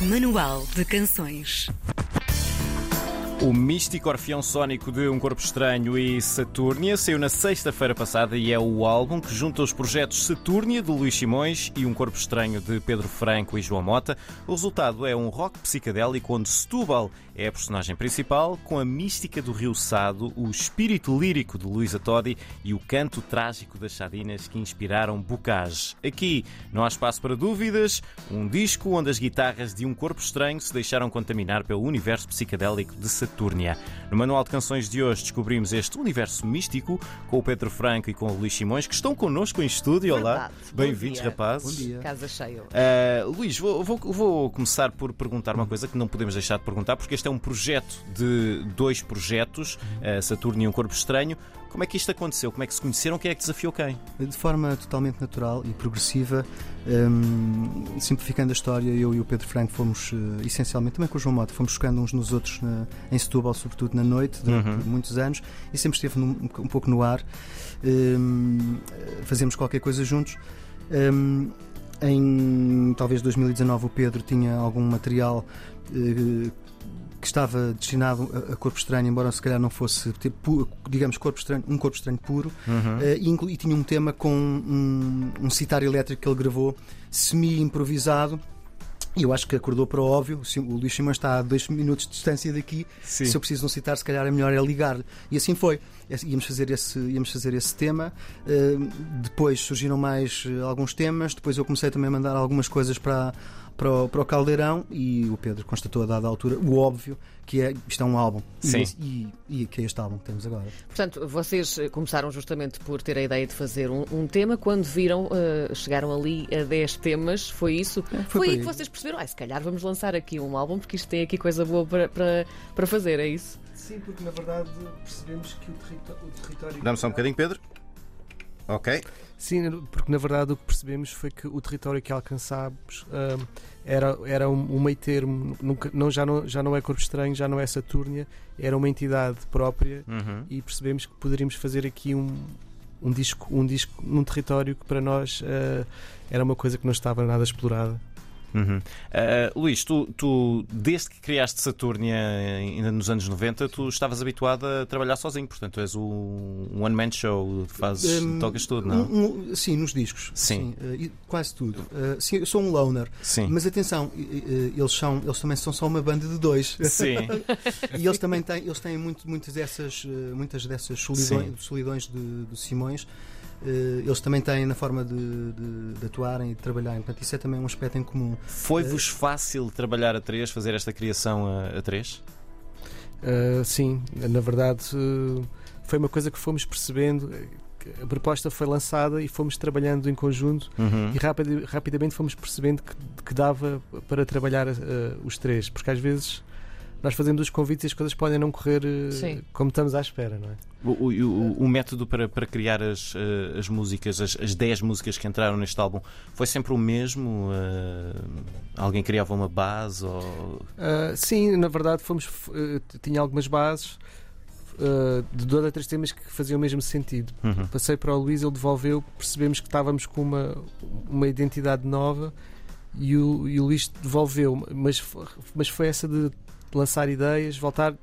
Manual de Canções. O místico Orfeão Sónico de Um Corpo Estranho e Saturnia saiu na sexta-feira passada e é o álbum que junta os projetos Saturnia de Luís Simões e Um Corpo Estranho de Pedro Franco e João Mota. O resultado é um rock psicadélico onde Setúbal é a personagem principal, com a mística do Rio Sado, o espírito lírico de Luísa Todi e o canto trágico das Sadinas que inspiraram Bocage. Aqui não há espaço para dúvidas, um disco onde as guitarras de Um Corpo Estranho se deixaram contaminar pelo universo psicadélico de Saturnia. Saturnia. No Manual de Canções de hoje descobrimos este universo místico com o Pedro Franco e com o Luís Simões, que estão connosco em estúdio. Olá, bem-vindos, rapazes. Bom dia. Casa cheia. Uh, Luís, vou, vou, vou, começar por perguntar uma coisa que não podemos deixar de perguntar, porque este é um projeto de dois projetos, uh, Saturno e um Corpo Estranho. Como é que isto aconteceu? Como é que se conheceram? Quem é que desafiou quem? De forma totalmente natural e progressiva, um, simplificando a história, eu e o Pedro Franco fomos, uh, essencialmente, também com o João Mota, fomos buscando uns nos outros na, em Setúbal, sobretudo na noite, durante uhum. muitos anos, e sempre esteve num, um pouco no ar. Um, fazemos qualquer coisa juntos. Um, em talvez 2019 o Pedro tinha algum material uh, que estava destinado a, corpo estranho, embora se calhar não fosse, tipo, digamos, corpo estranho, um corpo estranho puro, uhum. uh, e, e, tinha um tema com um, um citar elétrico que ele gravou, semi-improvisado. E eu acho que acordou para o óbvio. O Luís Simões está a dois minutos de distância daqui. Sim. Se eu preciso não citar, se calhar é melhor é ligar-lhe. E assim foi. Íamos fazer esse, íamos fazer esse tema. Uh, depois surgiram mais uh, alguns temas. Depois eu comecei também a mandar algumas coisas para para o, para o Caldeirão e o Pedro constatou a dada altura o óbvio que é isto é um álbum Sim. E, e, e que é este álbum que temos agora. Portanto, vocês começaram justamente por ter a ideia de fazer um, um tema, quando viram, uh, chegaram ali a 10 temas, foi isso? É, foi, foi aí, que vocês perceberam, ah, se calhar vamos lançar aqui um álbum porque isto tem aqui coisa boa para, para, para fazer, é isso? Sim, porque na verdade percebemos que o, território. O território Dá-me só um bocadinho, Pedro. Ok. Sim, porque na verdade o que percebemos foi que o território que alcançámos uh, era, era um, um meio termo, nunca, não, já, não, já não é Corpo Estranho, já não é Saturnia, era uma entidade própria uhum. e percebemos que poderíamos fazer aqui um, um, disco, um disco num território que para nós uh, era uma coisa que não estava nada explorada. Uhum. Uh, Luís, tu, tu, desde que criaste Saturnia, ainda nos anos 90, tu estavas habituado a trabalhar sozinho, portanto és um one-man show, fazes, um, tocas tudo, não? Um, um, sim, nos discos. Sim. sim uh, quase tudo. Uh, sim, eu sou um loner. Sim. Mas atenção, eles, são, eles também são só uma banda de dois. Sim. e eles também têm, eles têm muito, muitas dessas, muitas dessas solidões, solidões de, de Simões. Eh, eles também têm na forma de, de, de, atuarem e de trabalharem. Portanto, isso é também um aspecto em comum. Foi-vos eh, fácil trabalhar a três, fazer esta criação a, a três? Uh, sim, na verdade foi uma coisa que fomos percebendo. A proposta foi lançada e fomos trabalhando em conjunto uhum. e rapid, rapidamente fomos percebendo que, que dava para trabalhar uh, os três, porque às vezes nós fazemos os convites e as coisas podem não correr uh, como estamos à espera, não é? O, o, o, método para, para criar as, uh, as músicas, as, as 10 músicas que entraram neste álbum, foi sempre o mesmo? Uh, alguém criava uma base? Ou... sim, na verdade, fomos, tinha algumas bases. de dois a três temas que faziam o mesmo sentido. Uhum. Passei para o Luís, ele devolveu, percebemos que estávamos com uma, uma identidade nova e o, e o Luís devolveu, mas, mas foi essa de lançar ideias, voltar.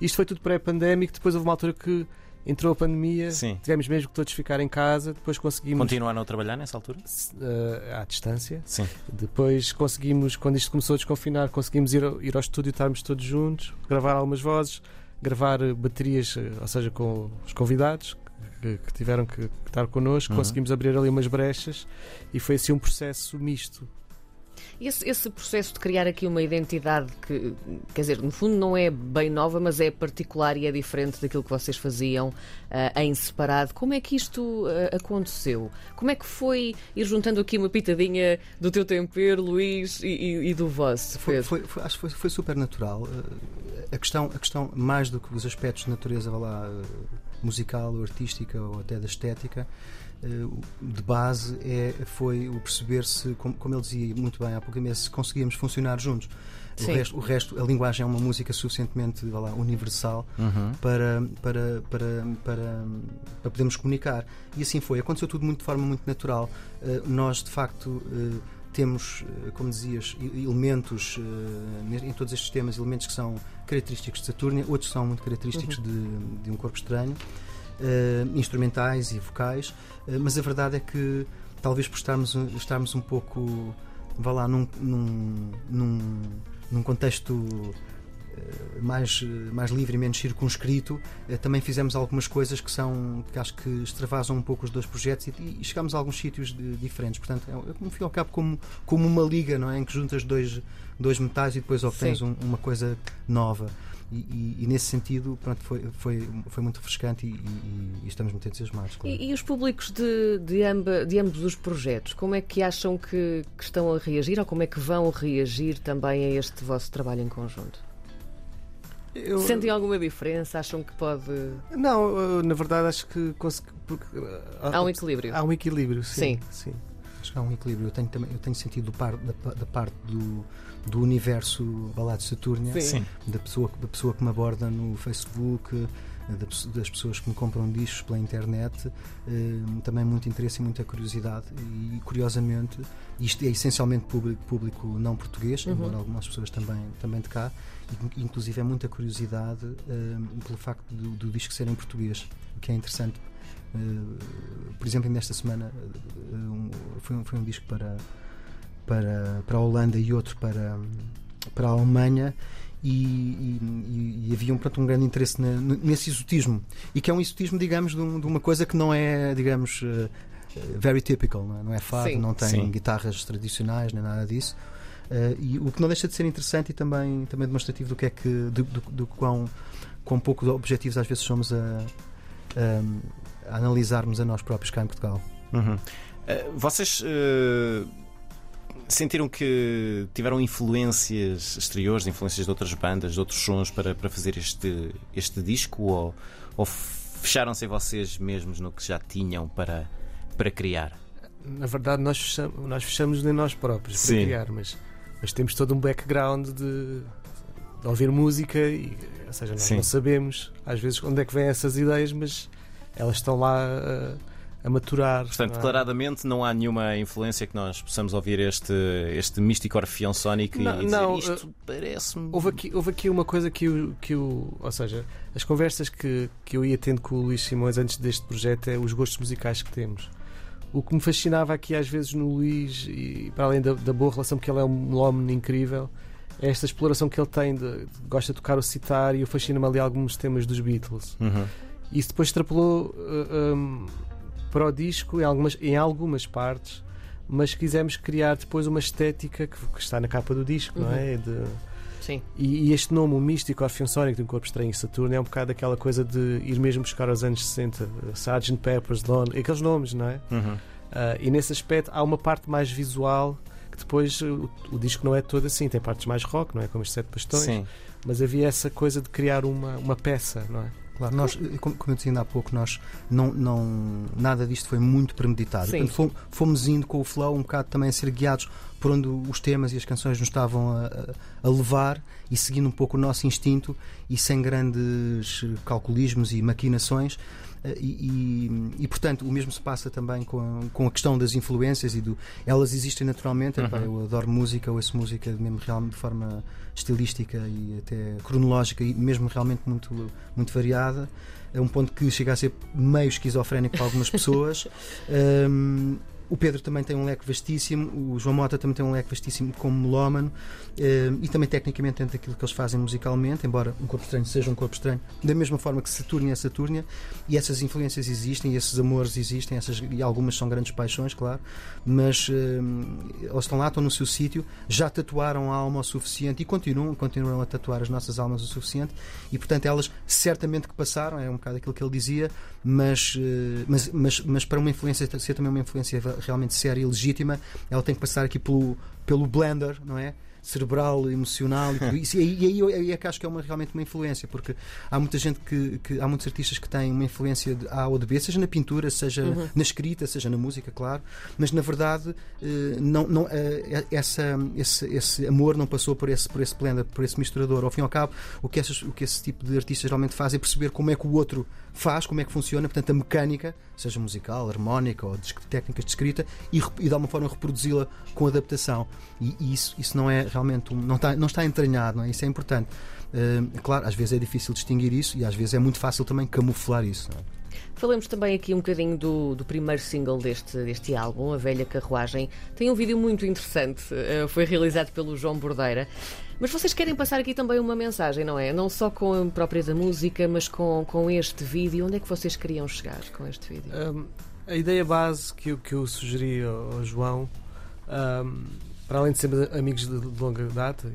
Isto foi tudo pré-pandémico, depois houve uma altura que entrou a pandemia, Sim. tivemos mesmo que todos ficar em casa, depois conseguimos. Continuaram a trabalhar nessa altura? Uh, à distância. Sim. Depois conseguimos, quando isto começou a desconfinar, conseguimos ir, ir ao estúdio, estarmos todos juntos, gravar algumas vozes, gravar baterias, eh, ou seja, com os convidados. Que, que tiveram que, que estar connosco, uhum. conseguimos abrir ali umas brechas e foi assim um processo misto esse, esse processo de criar aqui uma identidade que, quer dizer, no fundo não é bem nova, mas é particular e é diferente daquilo que vocês faziam uh, em separado. Como é que isto uh, aconteceu? Como é que foi ir juntando aqui uma pitadinha do teu tempero, Luís, e, e, e do vosso? Foi, foi, foi, acho que foi, foi super natural. Uh, a, questão, a questão, mais do que os aspectos de natureza, lá, musical ou artística ou até da estética, de base é, foi o perceber-se, como, como ele dizia muito bem há pouco mês, se conseguíamos funcionar juntos. O resto, o resto, a linguagem é uma música suficientemente lá, universal uhum. para, para, para, para, para podermos comunicar. E assim foi. Aconteceu tudo muito, de forma muito natural. Uh, nós, de facto, uh, temos, como dizias, elementos em todos estes temas, elementos que são característicos de Saturnia, outros são muito característicos uhum. de, de, um corpo estranho, instrumentais e vocais, mas a verdade é que talvez por estarmos, estarmos um pouco, vá lá, num, num, num, num contexto eh, mais, mais livre e menos circunscrito, eh, também fizemos algumas coisas que são que acho que extravasam um pouco os dois projetos e, e chegamos a alguns sítios de, diferentes. Portanto, é, como fio ao cabo como, como uma liga, não é? Em que juntas dois, dois metais e depois obtens um, uma coisa nova. E, e, e, nesse sentido pronto, foi, foi, foi muito refrescante e, e estamos muito entusiasmados. Claro. E, os públicos de, de, amba, de ambos os projetos, como é que acham que, que estão a reagir ou como é que vão reagir também a este vosso trabalho em conjunto? Eu... Sentem alguma diferença? Acham que pode. Não, na verdade acho que consegui... Porque... há um equilíbrio. Há um equilíbrio, sim. sim. sim. Acho que há um equilíbrio. Eu tenho, também, eu tenho sentido par, da, da parte do, do universo Balado Saturnia, sim. Da, pessoa, da pessoa que me aborda no Facebook, das pessoas que me compram discos pela internet, eh, também muito interesse e muita curiosidade. E curiosamente, isto é essencialmente público, público não português, uhum. embora algumas pessoas também, também de cá, inclusive é muita curiosidade uh, pelo facto do, do, disco ser em português, o que é interessante. Por exemplo, nesta semana foi, um, foi um disco para, para, para a Holanda e outro para, para a Alemanha. E, e, e, havia um, pronto, um grande interesse na, nesse exotismo e que é um exotismo, digamos, de, um, de uma coisa que não é, digamos, uh, very typical, não é, não é fado, não tem sim. guitarras tradicionais nem nada disso. Uh, e o que não deixa de ser interessante e também, também demonstrativo do que é que do, do, do quão, quão pouco objetivos às vezes somos a, a, a analisarmos a nós próprios cá em Portugal. Uhum. Uh, vocês uh, sentiram que tiveram influências exteriores, influências de outras bandas, de outros sons para, para fazer este, este disco ou, ou fecharam-se vocês mesmos no que já tinham para, para criar? Na verdade, nós fechamos, nós fechamos em nós próprios Sim. para criar, mas mas temos todo um background de, de ouvir música e, ou seja, nós Sim. não sabemos às vezes onde é que vêm essas ideias, mas elas estão lá a, a maturar. Portanto, não é? declaradamente não há nenhuma influência que nós possamos ouvir este, este místico orfeão sónico não, e dizer não, isto uh, parece-me. Houve aqui, houve aqui uma coisa que o, que o. Ou seja, as conversas que, que eu ia tendo com o Luís Simões antes deste projeto é os gostos musicais que temos o que me fascinava aqui às vezes no Luís, e para além da, da boa relação, porque ele é um homem incrível, é esta exploração que ele tem, de, gosta de tocar o citar e eu fascina-me ali alguns temas dos Beatles. Uhum. Isso depois extrapolou uh, um, para o disco em algumas, em algumas partes, mas quisemos criar depois uma estética que, que está na capa do disco, uhum. não é? De, Sim. E, e, este nome, o místico Orfeão Sónico de um Corpo Estranho em Saturno, é um bocado aquela coisa de ir mesmo buscar aos anos 60, Sgt. Pepper's Lonely, aqueles nomes, não é? Uhum. Uh, e nesse aspecto há uma parte mais visual que depois o, o, disco não é todo assim, tem partes mais rock, não é? Como os Sete Bastões, Sim. mas havia essa coisa de criar uma, uma peça, não é? Claro, nós, como eu disse ainda há pouco, nós não, não, nada disto foi muito premeditado. Sim. Portanto, fomos indo com o flow um bocado também a ser guiados por onde os temas e as canções nos estavam a, a levar e seguindo um pouco o nosso instinto e sem grandes calculismos e maquinações. Eh, e, e, e, portanto o mesmo se passa também com a, com a questão das influências e do elas existem naturalmente uhum. eu adoro música ouço música mesmo realmente de forma estilística e até cronológica e mesmo realmente muito muito variada é um ponto que chega a ser meio esquizofrénico para algumas pessoas um, O Pedro também tem um leque vastíssimo, o João Mota também tem um leque vastíssimo como melómano eh, e também tecnicamente dentro daquilo que eles fazem musicalmente, embora um corpo estranho seja um corpo estranho, da mesma forma que Saturnia é Saturnia, e essas influências existem, e esses amores existem, essas, e algumas são grandes paixões, claro, mas eh, eles estão lá, estão no seu sítio, já tatuaram a alma o suficiente e continuam, continuam a tatuar as nossas almas o suficiente, e portanto elas certamente que passaram, é um bocado aquilo que ele dizia, mas, eh, mas, mas, mas para uma influência ser também uma influência realmente séria e legítima, ela tem que passar aqui pelo, pelo blender, não é? cerebral, emocional e isso. E aí, aí, aí é que acho que é uma, realmente uma influência, porque há muita gente que, que há muitos artistas que têm uma influência de A ou de B, seja na pintura, seja Uhum. na escrita, seja na música, claro, mas na verdade eh, não, não, eh, essa, esse, esse amor não passou por esse, por esse blender, por esse misturador. Ao fim e ao cabo, o que, essas, o que esse tipo de artistas geralmente faz é perceber como é que o outro faz, como é que funciona, portanto, a mecânica, seja musical, harmónica ou técnicas de escrita, e, e de alguma forma reproduzi-la com adaptação. E, e isso, isso não é realmente um, não, está, não está entranhado, não é? isso é importante. Uh, claro, às vezes é difícil distinguir isso e às vezes é muito fácil também camuflar isso. Não é? Falemos também aqui um bocadinho do, do primeiro single deste, deste álbum, A Velha Carruagem. Tem um vídeo muito interessante, uh, foi realizado pelo João Bordeira. Mas vocês querem passar aqui também uma mensagem, não é? Não só com a própria da música, mas com, com este vídeo. Onde é que vocês queriam chegar com este vídeo? Um, a ideia base que eu, que eu sugeri ao, ao João, um, para além de sermos amigos de, de longa data,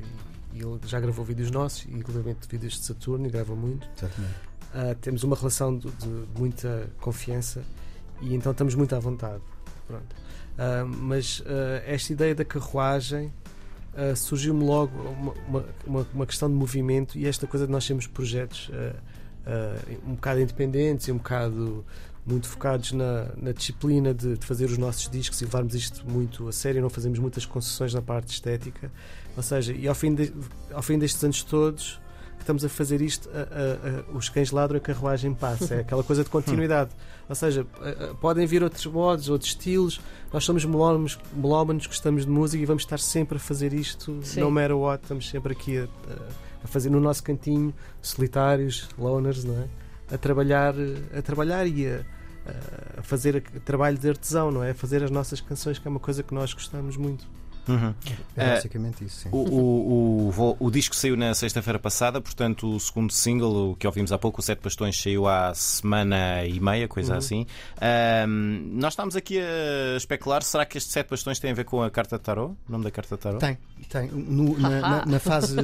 e, e ele já gravou vídeos nossos, inclusive vídeos de Saturno, e grava muito. Exatamente. Uh, temos uma relação de, de, muita confiança e então estamos muito à vontade. Pronto. Uh, mas uh, esta ideia da carruagem surgiu-me logo uma, uma, uma, questão de movimento e esta coisa de nós termos projetos um bocado independentes e um bocado muito focados na, na disciplina de, de, fazer os nossos discos e levarmos isto muito a sério, não fazemos muitas concessões na parte estética. Ou seja, e ao fim, de, ao fim destes anos todos, estamos a fazer isto, a, a, a, os cães ladram, a carruagem passa. É aquela coisa de continuidade. Ou seja, podem vir outros modos, outros estilos. Nós somos melómanos, melómanos, gostamos de música e vamos estar sempre a fazer isto, Sim. no matter what. Estamos sempre aqui a, a, fazer no nosso cantinho, solitários, loners, não é? A trabalhar, a trabalhar e a, a fazer trabalho de artesão, não é? A fazer as nossas canções, que é uma coisa que nós gostamos muito. Uhum. É basicamente isso. Sim. O, o, o, o, disco saiu na sexta-feira passada, portanto, o segundo single, o que ouvimos há pouco, o Sete Bastões, saiu há semana e meia, coisa Uhum. assim. Um, nós estamos aqui a especular: será que este Sete Bastões tem a ver com a carta de tarot? O nome da carta de tarot? Tem, tem. No, na, na, na, fase.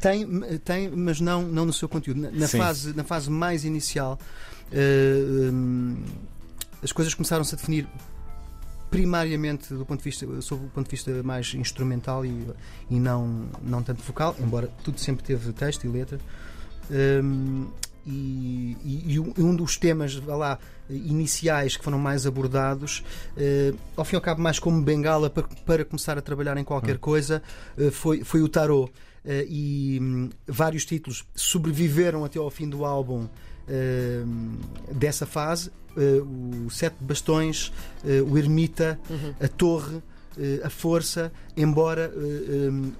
tem, tem, mas não, não no seu conteúdo. Na, na fase, na fase mais inicial, uh, um, as coisas começaram-se a definir primariamente do ponto de vista sob o ponto de vista mais instrumental e, e não não tanto vocal embora tudo sempre teve texto e letra. Um, e, e, e, um dos temas lá iniciais que foram mais abordados uh, ao fim e ao cabo mais como bengala para, para começar a trabalhar em qualquer coisa uh, foi foi o tarot uh, e um, vários títulos sobreviveram até ao fim do álbum dessa fase uh, o Sete Bastões, uh, o Ermita, uhum. a Torre, uh, a Força, embora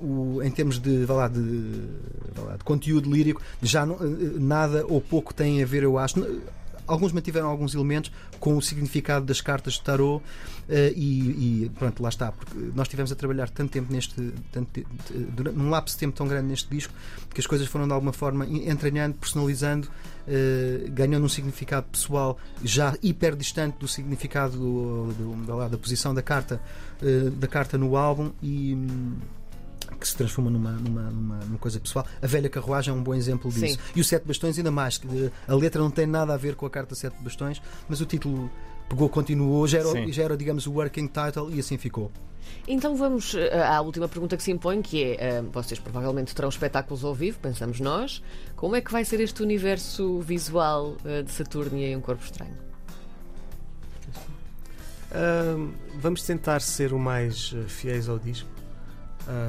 o, em termos de, lá, de, lá, de conteúdo lírico, já não, nada ou pouco tem a ver, eu acho. Alguns mantiveram alguns elementos com o significado das cartas de tarot e, e, pronto, lá está, porque nós estivemos a trabalhar tanto tempo neste, tanto, durante, num lapso de tempo tão grande neste disco que as coisas foram de alguma forma entranhando, personalizando Uh, ganhando um significado pessoal já hiper distante do significado do, do, da, da, posição da carta, uh, da carta no álbum e um, que se transforma numa, numa, numa, numa, coisa pessoal. A velha carruagem é um bom exemplo disso. Sim. E o Sete Bastões, ainda mais, que a letra não tem nada a ver com a carta Sete Bastões, mas o título pegou, continuou, já era, já era digamos, o working title e assim ficou. Então vamos à última pergunta que se impõe, que é: uh, vocês provavelmente terão espetáculos ao vivo, pensamos nós. Como é que vai ser este universo visual de Saturnia e um corpo estranho? Uh, vamos tentar ser o mais fiéis ao disco.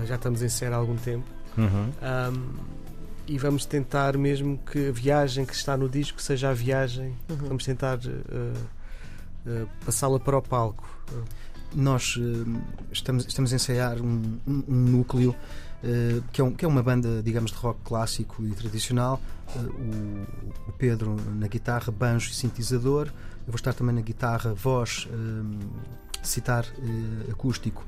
Já estamos em série há algum tempo. Uhum. e vamos tentar mesmo que a viagem que está no disco seja a viagem. Uhum. Vamos tentar passá-la para o palco nós uh, estamos, estamos a ensaiar um, um, um núcleo uh, que, é um, que é uma banda, digamos, de rock clássico e tradicional. Uh, o, o, Pedro na guitarra, banjo e sintetizador. Eu vou estar também na guitarra, voz, citar acústico,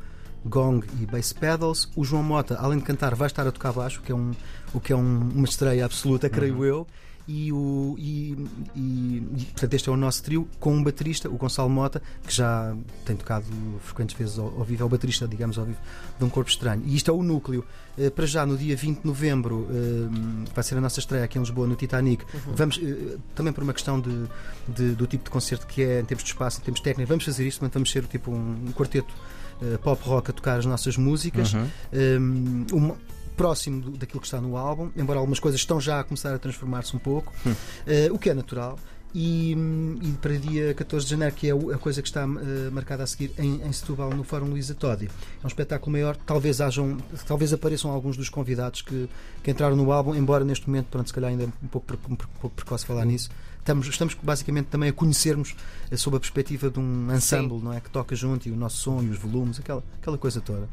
gong e bass pedals. O João Mota, além de cantar, vai estar a tocar baixo, que é, um, o que é um, uma estreia absoluta, creio Uhum. eu e, o, e, e, e, portanto este é o nosso trio com um baterista, o Gonçalo Mota, que já tem tocado frequentes vezes ao, ao vivo, é o baterista, digamos, ao vivo de um corpo estranho. E isto é o núcleo. Uh, para já, no dia 20 de novembro, uh, vai ser a nossa estreia aqui em Lisboa, no Titanic. Uhum. Vamos, uh, também por uma questão de, de, do tipo de concerto que é, em termos de espaço, em termos técnicos, vamos fazer isto, vamos ser tipo um, um quarteto uh, pop rock a tocar as nossas músicas. Uhum. Um, uma, próximo do, daquilo que está no álbum, embora algumas coisas estão já a começar a transformar-se um pouco, Hum. uh, o que é natural. E, e para dia 14 de janeiro, que é a coisa que está uh, marcada a seguir em, em Setúbal, no Fórum Luísa Todi. É um espetáculo maior, talvez hajam, talvez apareçam alguns dos convidados que, que entraram no álbum, embora neste momento, pronto, se calhar ainda é um pouco, um pouco precoce falar nisso. Estamos, estamos basicamente também a conhecermos eh, sob a perspectiva de um ensemble, não é? Que toca junto e o nosso som e os volumes, aquela, aquela coisa toda.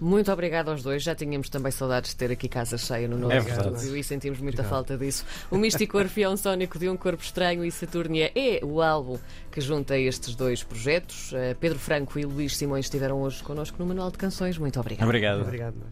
Muito obrigado aos dois. Já tínhamos também saudades de ter aqui casa cheia no novo É estúdio e sentimos muita falta disso. O Místico Orfeão Sónico de um Corpo Estranho e Saturnia é o álbum que junta estes dois projetos. Eh, Pedro Franco e Luís Simões estiveram hoje connosco no Manual de Canções. Muito obrigado. Obrigado. Obrigado. nós.